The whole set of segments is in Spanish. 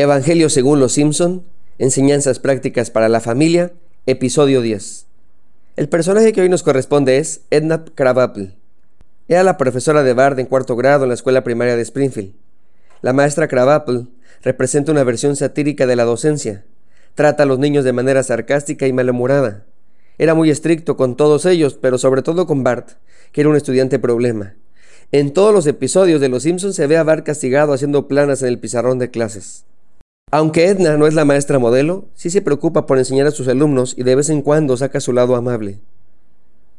Evangelio según los Simpson, Enseñanzas prácticas para la familia, episodio 10. El personaje que hoy nos corresponde es Edna Krabappel. Era la profesora de Bard en cuarto grado en la escuela primaria de Springfield. La maestra Krabappel representa una versión satírica de la docencia. Trata a los niños de manera sarcástica y malhumorada. Era muy estricto con todos ellos, pero sobre todo con Bart, que era un estudiante problema. En todos los episodios de Los Simpsons se ve a Bart castigado haciendo planas en el pizarrón de clases. Aunque Edna no es la maestra modelo, sí se preocupa por enseñar a sus alumnos y de vez en cuando saca su lado amable.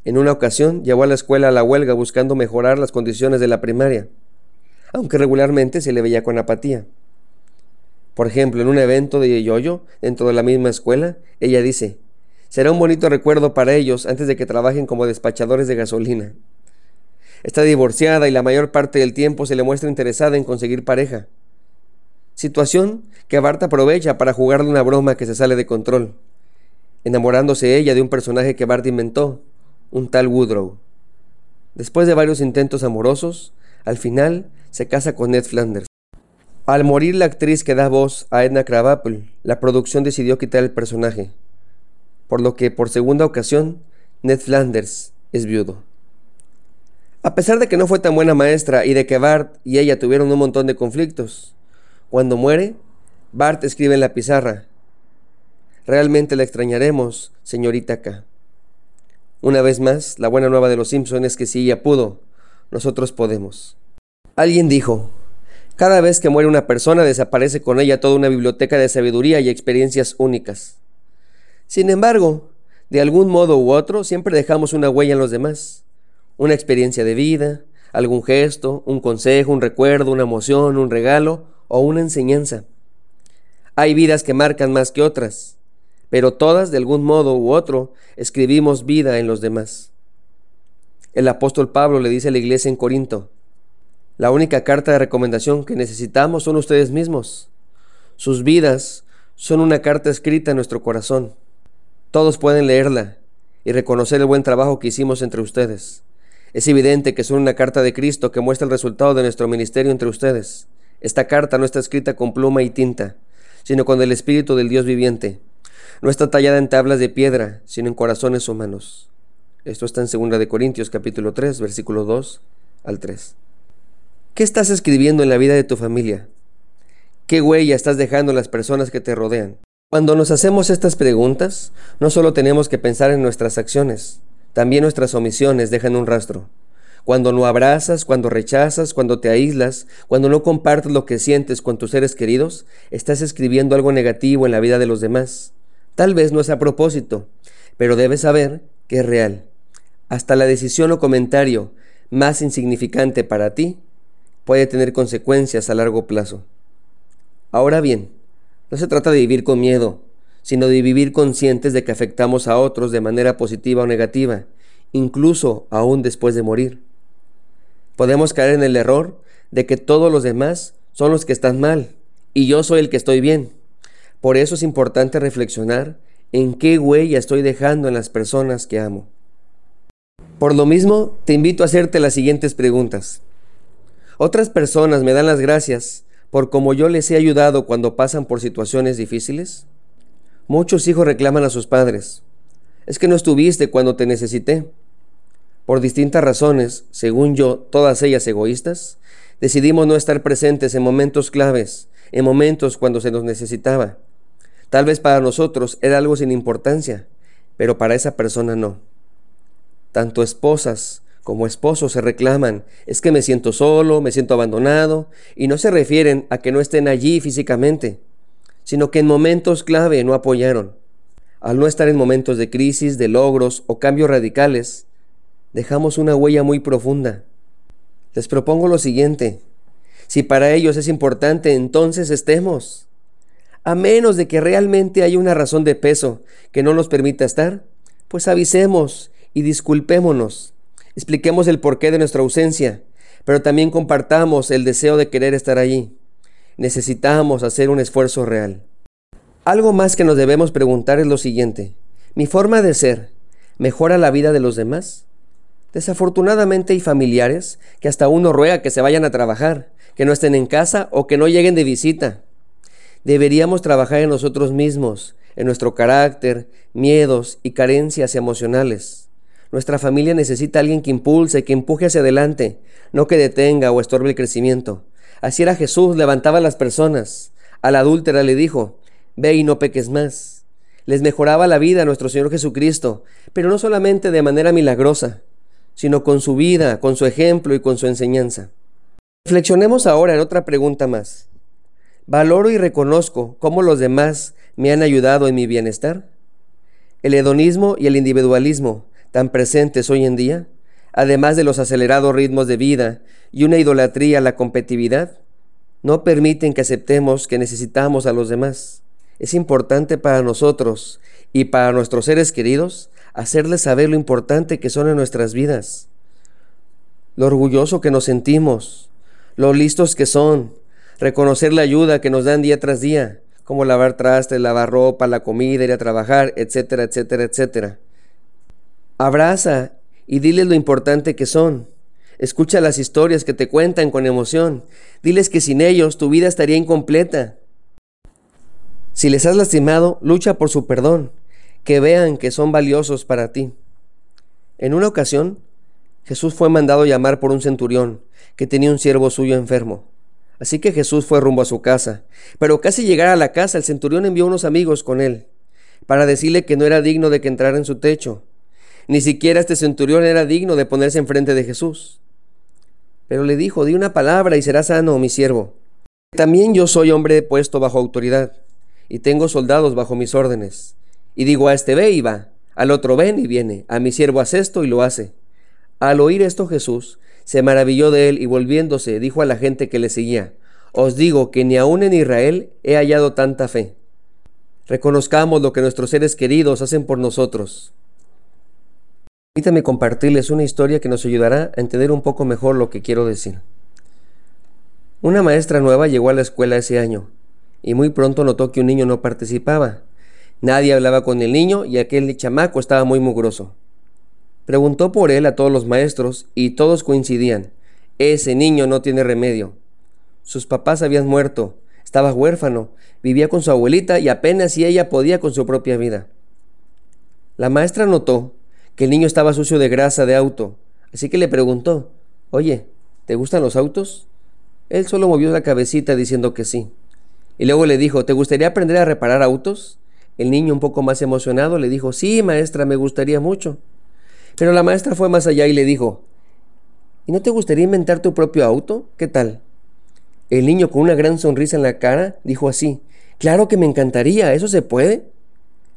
En una ocasión llevó a la escuela a la huelga buscando mejorar las condiciones de la primaria, aunque regularmente se le veía con apatía. Por ejemplo, en un evento de yoyo dentro de la misma escuela, ella dice, será un bonito recuerdo para ellos antes de que trabajen como despachadores de gasolina. Está divorciada y la mayor parte del tiempo se le muestra interesada en conseguir pareja. Situación que Bart aprovecha para jugarle una broma que se sale de control, enamorándose ella de un personaje que Bart inventó, un tal Woodrow. Después de varios intentos amorosos, al final se casa con Ned Flanders. Al morir la actriz que da voz a Edna Krabappel, la producción decidió quitar el personaje, por lo que por segunda ocasión Ned Flanders es viudo. A pesar de que no fue tan buena maestra y de que Bart y ella tuvieron un montón de conflictos, cuando muere, Bart escribe en la pizarra, Realmente la extrañaremos, señorita K. Una vez más, la buena nueva de los Simpson es que si ella pudo, nosotros podemos. Alguien dijo, cada vez que muere una persona desaparece con ella toda una biblioteca de sabiduría y experiencias únicas. Sin embargo, de algún modo u otro, siempre dejamos una huella en los demás. Una experiencia de vida, algún gesto, un consejo, un recuerdo, una emoción, un regalo o una enseñanza. Hay vidas que marcan más que otras, pero todas de algún modo u otro escribimos vida en los demás. El apóstol Pablo le dice a la iglesia en Corinto, la única carta de recomendación que necesitamos son ustedes mismos. Sus vidas son una carta escrita en nuestro corazón. Todos pueden leerla y reconocer el buen trabajo que hicimos entre ustedes. Es evidente que son una carta de Cristo que muestra el resultado de nuestro ministerio entre ustedes. Esta carta no está escrita con pluma y tinta, sino con el Espíritu del Dios viviente. No está tallada en tablas de piedra, sino en corazones humanos. Esto está en 2 de Corintios capítulo 3, versículo 2 al 3. ¿Qué estás escribiendo en la vida de tu familia? ¿Qué huella estás dejando en las personas que te rodean? Cuando nos hacemos estas preguntas, no solo tenemos que pensar en nuestras acciones, también nuestras omisiones dejan un rastro. Cuando no abrazas, cuando rechazas, cuando te aíslas, cuando no compartes lo que sientes con tus seres queridos, estás escribiendo algo negativo en la vida de los demás. Tal vez no es a propósito, pero debes saber que es real. Hasta la decisión o comentario más insignificante para ti puede tener consecuencias a largo plazo. Ahora bien, no se trata de vivir con miedo, sino de vivir conscientes de que afectamos a otros de manera positiva o negativa, incluso aún después de morir. Podemos caer en el error de que todos los demás son los que están mal y yo soy el que estoy bien. Por eso es importante reflexionar en qué huella estoy dejando en las personas que amo. Por lo mismo, te invito a hacerte las siguientes preguntas. ¿Otras personas me dan las gracias por cómo yo les he ayudado cuando pasan por situaciones difíciles? Muchos hijos reclaman a sus padres. Es que no estuviste cuando te necesité. Por distintas razones, según yo, todas ellas egoístas, decidimos no estar presentes en momentos claves, en momentos cuando se nos necesitaba. Tal vez para nosotros era algo sin importancia, pero para esa persona no. Tanto esposas como esposos se reclaman, es que me siento solo, me siento abandonado, y no se refieren a que no estén allí físicamente, sino que en momentos clave no apoyaron. Al no estar en momentos de crisis, de logros o cambios radicales, dejamos una huella muy profunda. Les propongo lo siguiente. Si para ellos es importante, entonces estemos. A menos de que realmente haya una razón de peso que no nos permita estar, pues avisemos y disculpémonos. Expliquemos el porqué de nuestra ausencia, pero también compartamos el deseo de querer estar allí. Necesitamos hacer un esfuerzo real. Algo más que nos debemos preguntar es lo siguiente. ¿Mi forma de ser mejora la vida de los demás? Desafortunadamente hay familiares que hasta uno ruega que se vayan a trabajar, que no estén en casa o que no lleguen de visita. Deberíamos trabajar en nosotros mismos, en nuestro carácter, miedos y carencias emocionales. Nuestra familia necesita a alguien que impulse, que empuje hacia adelante, no que detenga o estorbe el crecimiento. Así era Jesús, levantaba a las personas. A la adúltera le dijo, ve y no peques más. Les mejoraba la vida a nuestro Señor Jesucristo, pero no solamente de manera milagrosa, sino con su vida, con su ejemplo y con su enseñanza. Reflexionemos ahora en otra pregunta más. ¿Valoro y reconozco cómo los demás me han ayudado en mi bienestar? El hedonismo y el individualismo, tan presentes hoy en día, además de los acelerados ritmos de vida y una idolatría a la competitividad, no permiten que aceptemos que necesitamos a los demás. Es importante para nosotros y para nuestros seres queridos hacerles saber lo importante que son en nuestras vidas, lo orgulloso que nos sentimos, lo listos que son, reconocer la ayuda que nos dan día tras día, como lavar trastes, lavar ropa, la comida, ir a trabajar, etcétera, etcétera, etcétera. Abraza y diles lo importante que son. Escucha las historias que te cuentan con emoción. Diles que sin ellos tu vida estaría incompleta. Si les has lastimado, lucha por su perdón, que vean que son valiosos para ti. En una ocasión, Jesús fue mandado llamar por un centurión que tenía un siervo suyo enfermo. Así que Jesús fue rumbo a su casa. Pero casi llegar a la casa, el centurión envió unos amigos con él, para decirle que no era digno de que entrara en su techo. Ni siquiera este centurión era digno de ponerse enfrente de Jesús. Pero le dijo, di una palabra y será sano, mi siervo. También yo soy hombre puesto bajo autoridad, y tengo soldados bajo mis órdenes. Y digo a este ve y va, al otro ven y viene, a mi siervo haz esto y lo hace. Al oír esto Jesús se maravilló de él y volviéndose dijo a la gente que le seguía, Os digo que ni aun en Israel he hallado tanta fe. Reconozcamos lo que nuestros seres queridos hacen por nosotros. Permítame compartirles una historia que nos ayudará a entender un poco mejor lo que quiero decir. Una maestra nueva llegó a la escuela ese año y muy pronto notó que un niño no participaba. Nadie hablaba con el niño y aquel chamaco estaba muy mugroso. Preguntó por él a todos los maestros y todos coincidían. Ese niño no tiene remedio. Sus papás habían muerto, estaba huérfano, vivía con su abuelita y apenas si ella podía con su propia vida. La maestra notó que el niño estaba sucio de grasa de auto, así que le preguntó, Oye, ¿te gustan los autos? Él solo movió la cabecita diciendo que sí. Y luego le dijo, ¿te gustaría aprender a reparar autos? El niño, un poco más emocionado, le dijo, sí, maestra, me gustaría mucho. Pero la maestra fue más allá y le dijo, ¿y no te gustaría inventar tu propio auto? ¿Qué tal? El niño, con una gran sonrisa en la cara, dijo así, claro que me encantaría, ¿eso se puede?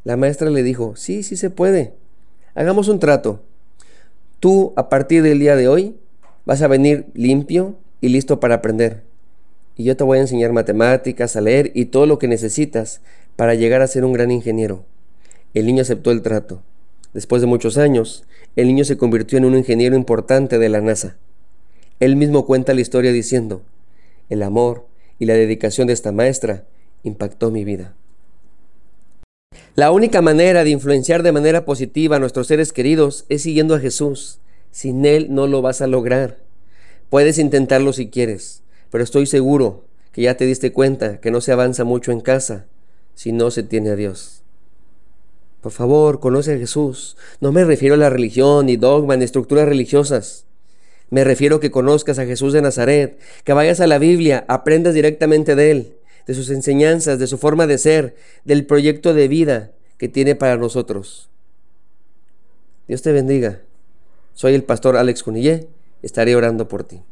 La maestra le dijo, sí, sí se puede. Hagamos un trato. Tú, a partir del día de hoy, vas a venir limpio y listo para aprender. Y yo te voy a enseñar matemáticas, a leer y todo lo que necesitas para llegar a ser un gran ingeniero. El niño aceptó el trato. Después de muchos años, el niño se convirtió en un ingeniero importante de la NASA. Él mismo cuenta la historia diciendo, el amor y la dedicación de esta maestra impactó mi vida. La única manera de influenciar de manera positiva a nuestros seres queridos es siguiendo a Jesús. Sin Él no lo vas a lograr. Puedes intentarlo si quieres, pero estoy seguro que ya te diste cuenta que no se avanza mucho en casa si no se tiene a Dios. Por favor, conoce a Jesús. No me refiero a la religión, ni dogma, ni estructuras religiosas. Me refiero a que conozcas a Jesús de Nazaret, que vayas a la Biblia, aprendas directamente de Él, de sus enseñanzas, de su forma de ser, del proyecto de vida que tiene para nosotros. Dios te bendiga. Soy el pastor Alex Cunillé. Estaré orando por ti.